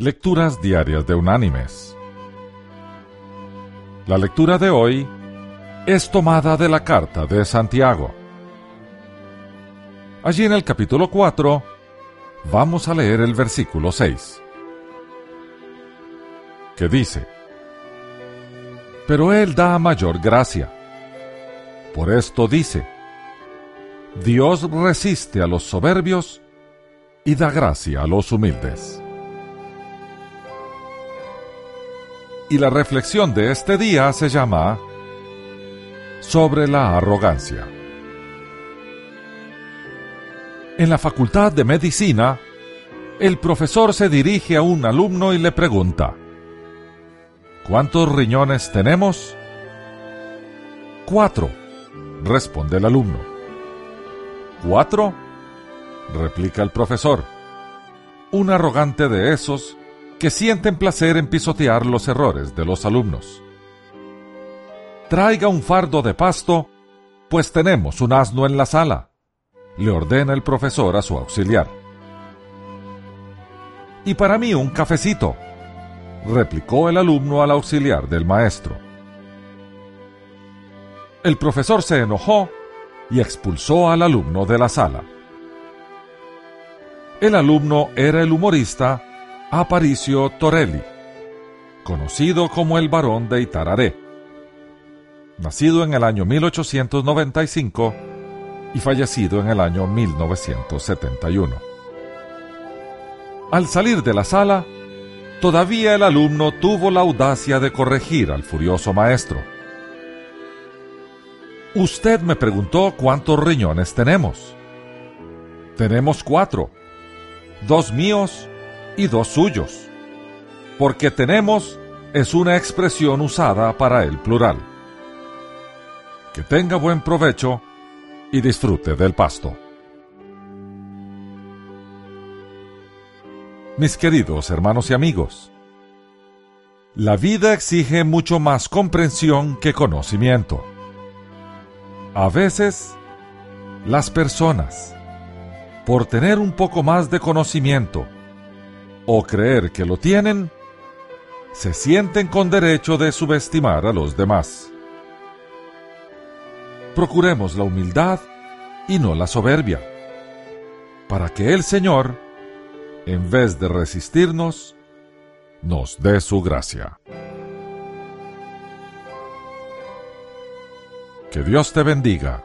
Lecturas Diarias de Unánimes. La lectura de hoy es tomada de la carta de Santiago. Allí en el capítulo 4 vamos a leer el versículo 6, que dice, Pero Él da mayor gracia. Por esto dice, Dios resiste a los soberbios y da gracia a los humildes. Y la reflexión de este día se llama Sobre la arrogancia. En la Facultad de Medicina, el profesor se dirige a un alumno y le pregunta, ¿Cuántos riñones tenemos? Cuatro, responde el alumno. ¿Cuatro? replica el profesor. Un arrogante de esos que sienten placer en pisotear los errores de los alumnos. Traiga un fardo de pasto, pues tenemos un asno en la sala, le ordena el profesor a su auxiliar. Y para mí un cafecito, replicó el alumno al auxiliar del maestro. El profesor se enojó y expulsó al alumno de la sala. El alumno era el humorista Aparicio Torelli, conocido como el Barón de Itararé, nacido en el año 1895 y fallecido en el año 1971. Al salir de la sala, todavía el alumno tuvo la audacia de corregir al furioso maestro. Usted me preguntó cuántos riñones tenemos. Tenemos cuatro, dos míos y dos suyos, porque tenemos es una expresión usada para el plural. Que tenga buen provecho y disfrute del pasto. Mis queridos hermanos y amigos, la vida exige mucho más comprensión que conocimiento. A veces, las personas, por tener un poco más de conocimiento, o creer que lo tienen, se sienten con derecho de subestimar a los demás. Procuremos la humildad y no la soberbia, para que el Señor, en vez de resistirnos, nos dé su gracia. Que Dios te bendiga